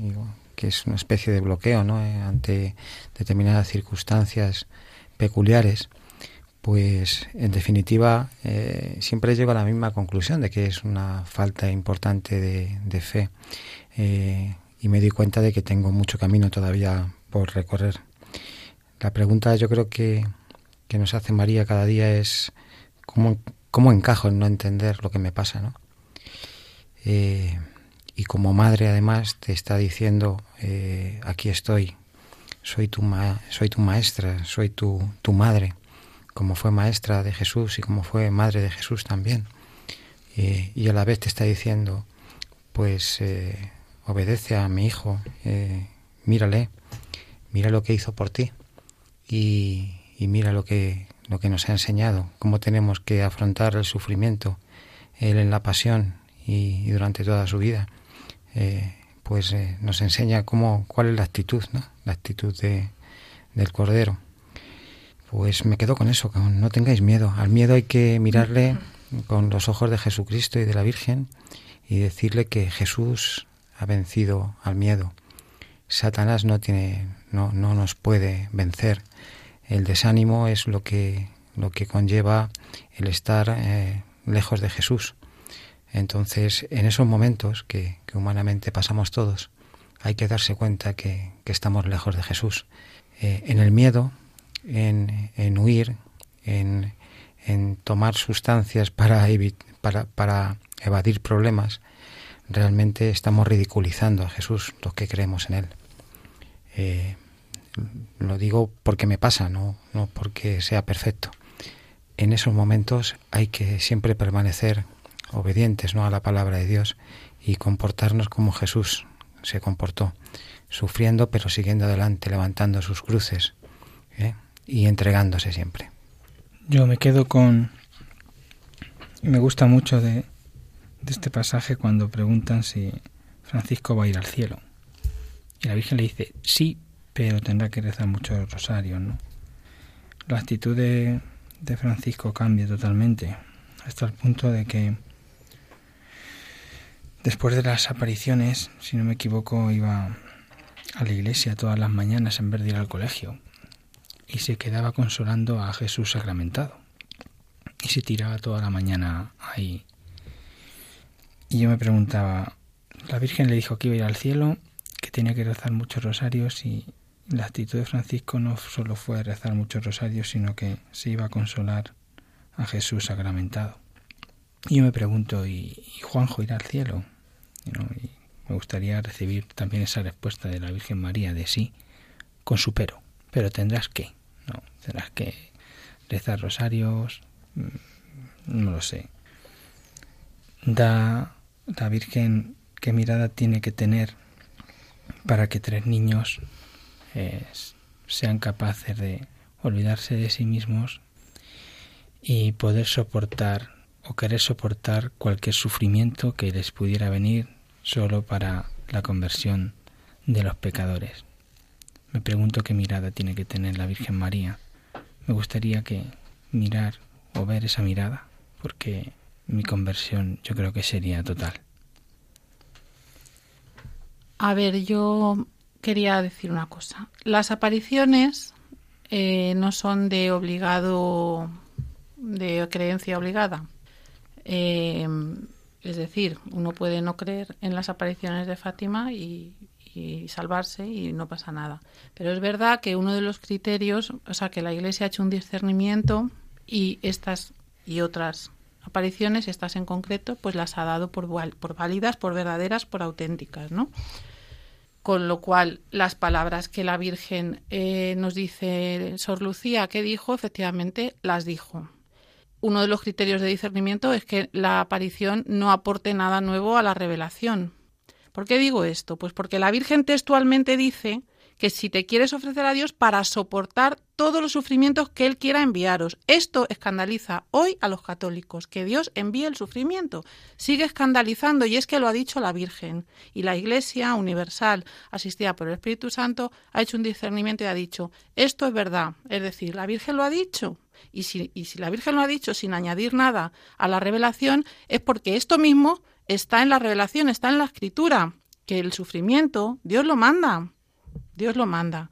que es una especie de bloqueo ¿no? Eh, ante determinadas circunstancias peculiares, pues en definitiva eh, siempre llego a la misma conclusión de que es una falta importante de, fe eh, y me doy cuenta de que tengo mucho camino todavía por recorrer. La pregunta yo creo que, que nos hace María cada día es cómo, cómo encajo en no entender lo que me pasa, ¿no? y como madre además te está diciendo eh, aquí estoy soy tu soy tu maestra soy tu, tu madre como fue maestra de Jesús y como fue madre de Jesús también eh, y a la vez te está diciendo pues eh, obedece a mi hijo mírale mira lo que hizo por ti y, mira lo que lo que nos ha enseñado cómo tenemos que afrontar el sufrimiento él en la pasión y durante toda su vida eh, pues eh, nos enseña cómo, cuál es la actitud, la actitud de, del Cordero. Pues me quedo con eso, con no tengáis miedo. Al miedo hay que mirarle con los ojos de Jesucristo y de la Virgen y decirle que Jesús ha vencido al miedo. Satanás no tiene, no, no nos puede vencer. El desánimo es lo que, lo que conlleva el estar eh, lejos de Jesús. Entonces, en esos momentos que, humanamente pasamos todos, hay que darse cuenta que, estamos lejos de Jesús. Eh, en el miedo, en, huir, en, tomar sustancias para, para, evadir problemas, realmente estamos ridiculizando a Jesús, los que creemos en Él. Eh, lo digo porque me pasa, no, no porque sea perfecto. En esos momentos hay que siempre permanecer obedientes ¿no? a la palabra de Dios y comportarnos como Jesús se comportó, sufriendo pero siguiendo adelante, levantando sus cruces ¿eh? y entregándose siempre. Yo me quedo con... Me gusta mucho de, de este pasaje cuando preguntan si Francisco va a ir al cielo. Y la Virgen le dice, sí, pero tendrá que rezar mucho rosario, ¿no? La actitud de, de Francisco cambia totalmente, hasta el punto de que Después de las apariciones, si no me equivoco, iba a la iglesia todas las mañanas en vez de ir al colegio y se quedaba consolando a Jesús sacramentado. y se tiraba toda la mañana ahí. Y yo me preguntaba, la Virgen le dijo que iba a ir al cielo, que tenía que rezar muchos rosarios y la actitud de Francisco no solo fue rezar muchos rosarios, sino que se iba a consolar a Jesús sacramentado. Y yo me pregunto, ¿y, Juanjo irá al cielo? y me gustaría recibir también esa respuesta de la Virgen María de sí, con su pero. Pero tendrás que, no, tendrás que rezar rosarios, mm, no lo sé. Da la Virgen qué mirada tiene que tener para que tres niños sean capaces de olvidarse de sí mismos y poder soportar o querer soportar cualquier sufrimiento que les pudiera venir solo para la conversión de los pecadores. Me pregunto qué mirada tiene que tener la Virgen María. Me gustaría que mirar o ver esa mirada, porque mi conversión yo creo que sería total. A ver, yo quería decir una cosa. Las apariciones eh, no son de obligado, de creencia obligada. Eh, es decir, uno puede no creer en las apariciones de Fátima y, salvarse y no pasa nada. Pero es verdad que uno de los criterios, o sea, que la Iglesia ha hecho un discernimiento y estas y otras apariciones, estas en concreto, pues las ha dado por, por válidas, por verdaderas, por auténticas, ¿no? Con lo cual las palabras que la Virgen eh, nos dice Sor Lucía que dijo, efectivamente las dijo. Uno de los criterios de discernimiento es que la aparición no aporte nada nuevo a la revelación. ¿Por qué digo esto? Pues porque la Virgen textualmente dice que si te quieres ofrecer a Dios para soportar todos los sufrimientos que Él quiera enviaros. Esto escandaliza hoy a los católicos, que Dios envíe el sufrimiento. Sigue escandalizando y es que lo ha dicho la Virgen. Y la Iglesia Universal, asistida por el Espíritu Santo, ha hecho un discernimiento y ha dicho, esto es verdad. Es decir, la Virgen lo ha dicho. Y si, y si la Virgen lo ha dicho sin añadir nada a la revelación, es porque esto mismo está en la revelación, está en la escritura, que el sufrimiento Dios lo manda. Dios lo manda.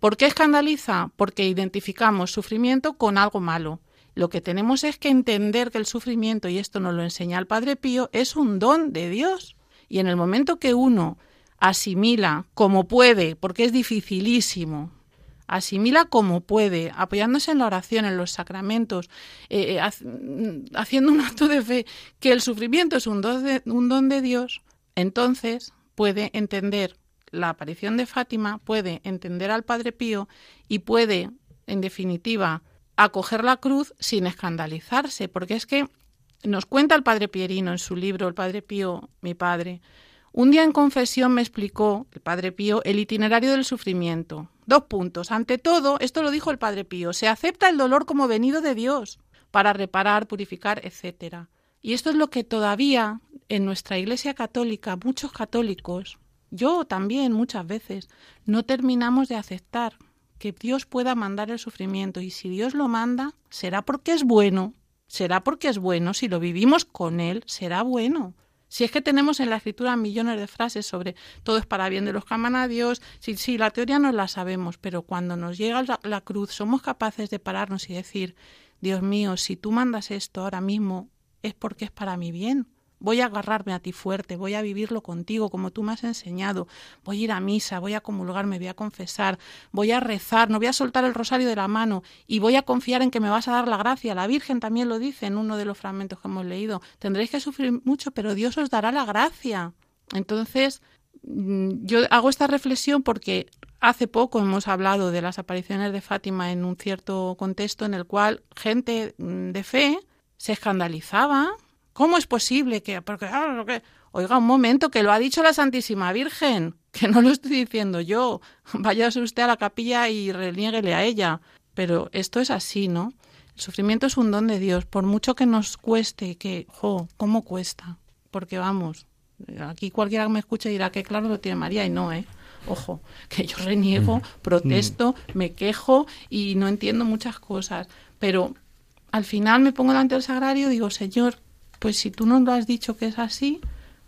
¿Por qué escandaliza? Porque identificamos sufrimiento con algo malo. Lo que tenemos es que entender que el sufrimiento, y esto nos lo enseña el Padre Pío, es un don de Dios. Y en el momento que uno asimila como puede, porque es dificilísimo, asimila como puede, apoyándose en la oración, en los sacramentos, eh, eh, haciendo un acto de fe, que el sufrimiento es un un don de Dios, entonces puede entender la aparición de Fátima puede entender al Padre Pío y puede, en definitiva, acoger la cruz sin escandalizarse, porque es que nos cuenta el Padre Pierino en su libro El Padre Pío, mi padre. Un día en confesión me explicó el Padre Pío el itinerario del sufrimiento. Dos puntos. Ante todo, esto lo dijo el Padre Pío, se acepta el dolor como venido de Dios para reparar, purificar, etc. Y esto es lo que todavía en nuestra Iglesia Católica muchos católicos yo también muchas veces no terminamos de aceptar que Dios pueda mandar el sufrimiento y si Dios lo manda, será porque es bueno, será porque es bueno, si lo vivimos con Él, será bueno. Si es que tenemos en la escritura millones de frases sobre todo es para bien de los que aman a Dios, sí, sí, la teoría no la sabemos, pero cuando nos llega la, la cruz somos capaces de pararnos y decir, Dios mío, si tú mandas esto ahora mismo, es porque es para mi bien voy a agarrarme a ti fuerte, voy a vivirlo contigo como tú me has enseñado, voy a ir a misa, voy a comulgarme, voy a confesar, voy a rezar, no voy a soltar el rosario de la mano y voy a confiar en que me vas a dar la gracia. La Virgen también lo dice en uno de los fragmentos que hemos leído. Tendréis que sufrir mucho, pero Dios os dará la gracia. Entonces, mm, yo hago esta reflexión porque hace poco hemos hablado de las apariciones de Fátima en un cierto contexto en el cual gente mm, de fe se escandalizaba ¿Cómo es posible que.? Porque, oiga, un momento, que lo ha dicho la Santísima Virgen, que no lo estoy diciendo yo. Váyase usted a la capilla y renieguele a ella. Pero esto es así, ¿no? El sufrimiento es un don de Dios, por mucho que nos cueste, que, jo, ¿cómo cuesta? Porque vamos, aquí cualquiera que me escuche dirá que claro lo tiene María y no, ¿eh? Ojo, que yo reniego, mm. protesto, mm. me quejo y no entiendo muchas cosas, pero al final me pongo delante del sagrario y digo, Señor, pues si tú no lo has dicho que es así,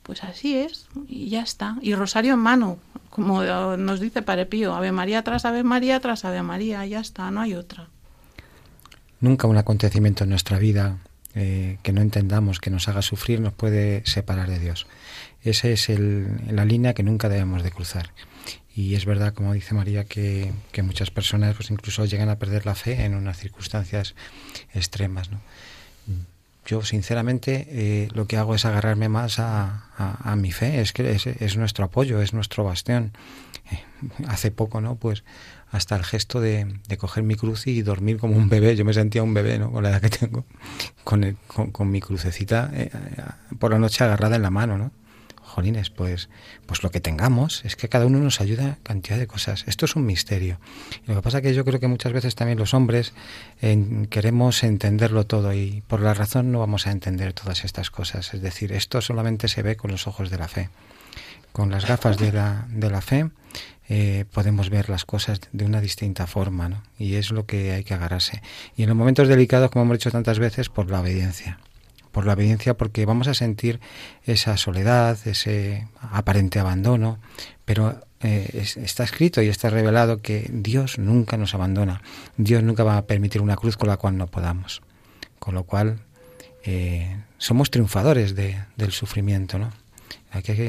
pues así es y ya está. Y rosario en mano, como nos dice Padre Pío, Ave María tras Ave María tras Ave María, ya está, no hay otra. Nunca un acontecimiento en nuestra vida eh, que no entendamos, que nos haga sufrir, nos puede separar de Dios. Esa es la línea que nunca debemos de cruzar. Y es verdad, como dice María, que, muchas personas pues incluso llegan a perder la fe en unas circunstancias extremas. ¿no? Yo, sinceramente, eh, lo que hago es agarrarme más a, mi fe, es que es, nuestro apoyo, es nuestro bastión. Eh, hace poco, ¿no? Pues hasta el gesto de, coger mi cruz y dormir como un bebé. Yo me sentía un bebé, ¿no? Con la edad que tengo, con, con, mi crucecita eh, por la noche agarrada en la mano, ¿no? Jolines, pues, pues lo que tengamos, es que cada uno nos ayuda cantidad de cosas. Esto es un misterio. Y lo que pasa es que yo creo que muchas veces también los hombres queremos entenderlo todo y por la razón no vamos a entender todas estas cosas. Es decir, esto solamente se ve con los ojos de la fe. Con las gafas de la, de la fe eh, podemos ver las cosas de una distinta forma, ¿no? Y es lo que hay que agarrarse. Y en los momentos delicados, como hemos dicho tantas veces, por la obediencia por la obediencia porque vamos a sentir esa soledad, ese aparente abandono, pero eh, está escrito y está revelado que Dios nunca nos abandona, Dios nunca va a permitir una cruz con la cual no podamos, con lo cual eh, somos triunfadores del sufrimiento, ¿no?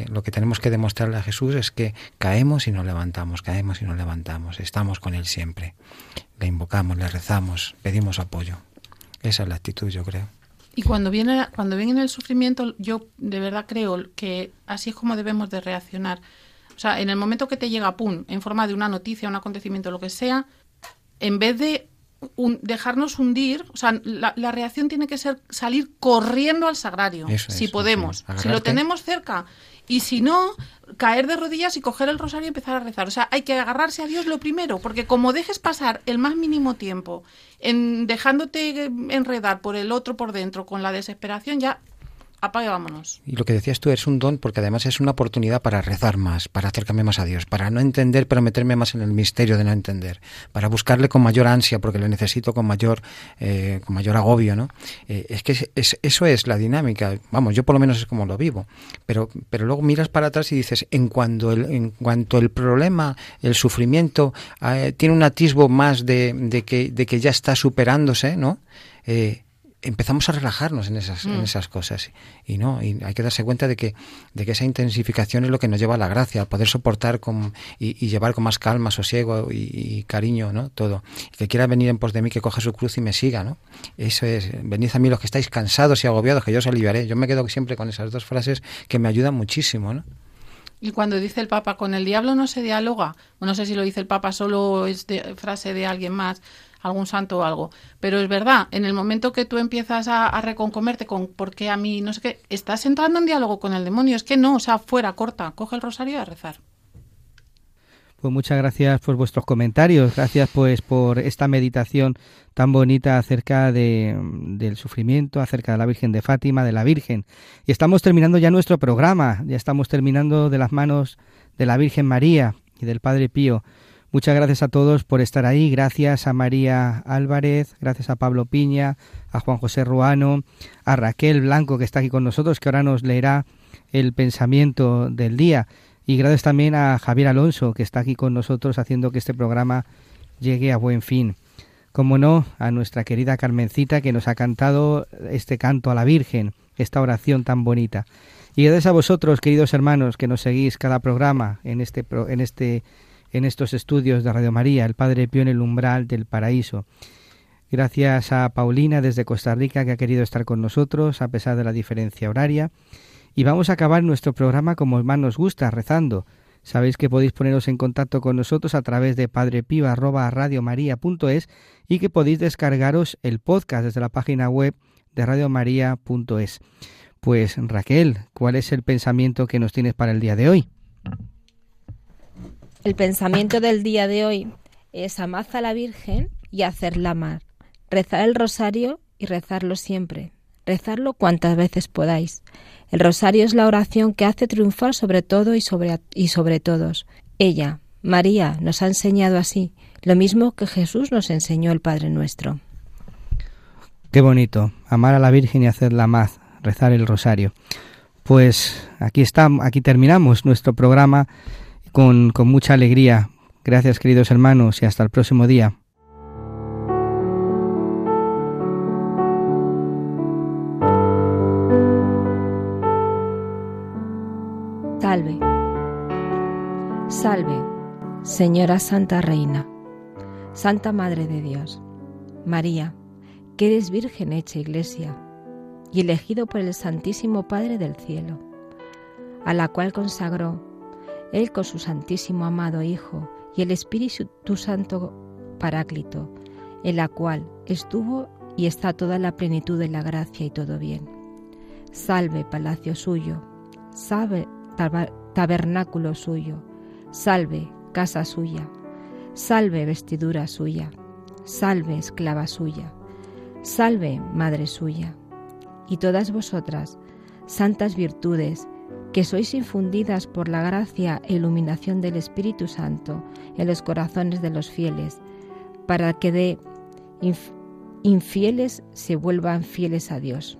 lo que tenemos que demostrarle a Jesús es que caemos y nos levantamos, caemos y nos levantamos, estamos con Él siempre, le invocamos, le rezamos, pedimos apoyo. Esa es la actitud, yo creo. Y cuando viene, cuando viene el sufrimiento, yo de verdad creo que así es como debemos de reaccionar. O sea, en el momento que te llega, pum, en forma de una noticia, un acontecimiento, lo que sea, en vez de dejarnos hundir, o sea, la, reacción tiene que ser salir corriendo al sagrario, si podemos. Si lo tenemos cerca y si no, caer de rodillas y coger el rosario y empezar a rezar. O sea, hay que agarrarse a Dios lo primero, porque como dejes pasar el más mínimo tiempo en dejándote enredar por el otro por dentro con la desesperación, ya apague, vámonos. Y lo que decías tú es un don porque además es una oportunidad para rezar más, para acercarme más a Dios, para no entender pero meterme más en el misterio de no entender, para buscarle con mayor ansia porque le necesito con mayor, eh, con mayor agobio, ¿no? Eh, es que eso es la dinámica, vamos, yo por lo menos es como lo vivo, pero, pero luego miras para atrás y dices, en cuanto el, en cuanto el problema, el sufrimiento eh, tiene un atisbo más de, de, que, de que ya está superándose, ¿no? Empezamos a relajarnos en esas, en mm. esas cosas. Y no, y hay que darse cuenta de que, de que esa intensificación es lo que nos lleva a la gracia, a poder soportar con, y, llevar con más calma, sosiego y, cariño, ¿no? Todo. que quiera venir en pos de mí, que coja su cruz y me siga, ¿no? Eso es, venid a mí los que estáis cansados y agobiados, que yo os aliviaré. Yo me quedo siempre con esas dos frases que me ayudan muchísimo, ¿no? Y cuando dice el Papa, con el diablo no se dialoga, no sé si lo dice el Papa, solo es de, frase de alguien más, algún santo o algo. Pero es verdad, en el momento que tú empiezas a, reconcomerte con por qué a mí, no sé qué, estás entrando en diálogo con el demonio. Es que no, o sea, fuera, corta, coge el rosario a rezar. Pues muchas gracias por vuestros comentarios, gracias pues por esta meditación tan bonita acerca de, del sufrimiento, acerca de la Virgen de Fátima, de la Virgen. Y estamos terminando ya nuestro programa, ya estamos terminando de las manos de la Virgen María y del Padre Pío. Muchas gracias a todos por estar ahí. Gracias a María Álvarez, gracias a Pablo Piña, a Juan José Ruano, a Raquel Blanco que está aquí con nosotros, que ahora nos leerá el pensamiento del día. Y gracias también a Javier Alonso, que está aquí con nosotros haciendo que este programa llegue a buen fin. Como no, a nuestra querida Carmencita, que nos ha cantado este canto a la Virgen, esta oración tan bonita. Y gracias a vosotros, queridos hermanos, que nos seguís cada programa en este, en este en estos estudios de Radio María, el Padre Pío en el umbral del paraíso. Gracias a Paulina desde Costa Rica que ha querido estar con nosotros a pesar de la diferencia horaria. Y vamos a acabar nuestro programa como más nos gusta, rezando. Sabéis que podéis poneros en contacto con nosotros a través de padrepío.radiomaría.es y que podéis descargaros el podcast desde la página web de radiomaria.es. Pues Raquel, ¿cuál es el pensamiento que nos tienes para el día de hoy? El pensamiento del día de hoy es amar a la Virgen y hacerla amar. Rezar el rosario y rezarlo siempre. Rezarlo cuantas veces podáis. El rosario es la oración que hace triunfar sobre todo y sobre, y sobre todos. Ella, María, nos ha enseñado así, lo mismo que Jesús nos enseñó el Padre nuestro. Qué bonito, amar a la Virgen y hacerla más, rezar el rosario. Pues aquí estamos, aquí terminamos nuestro programa con, con mucha alegría. Gracias queridos hermanos y hasta el próximo día. Salve, salve, Señora Santa Reina, Santa Madre de Dios, María, que eres Virgen hecha Iglesia y elegido por el Santísimo Padre del Cielo, a la cual consagró él con su Santísimo amado Hijo y el Espíritu Santo Paráclito, en la cual estuvo y está toda la plenitud de la gracia y todo bien. Salve palacio suyo, salve tabernáculo suyo, salve casa suya, salve vestidura suya, salve esclava suya, salve madre suya. Y todas vosotras, santas virtudes, que sois infundidas por la gracia e iluminación del Espíritu Santo en los corazones de los fieles, para que de infieles se vuelvan fieles a Dios.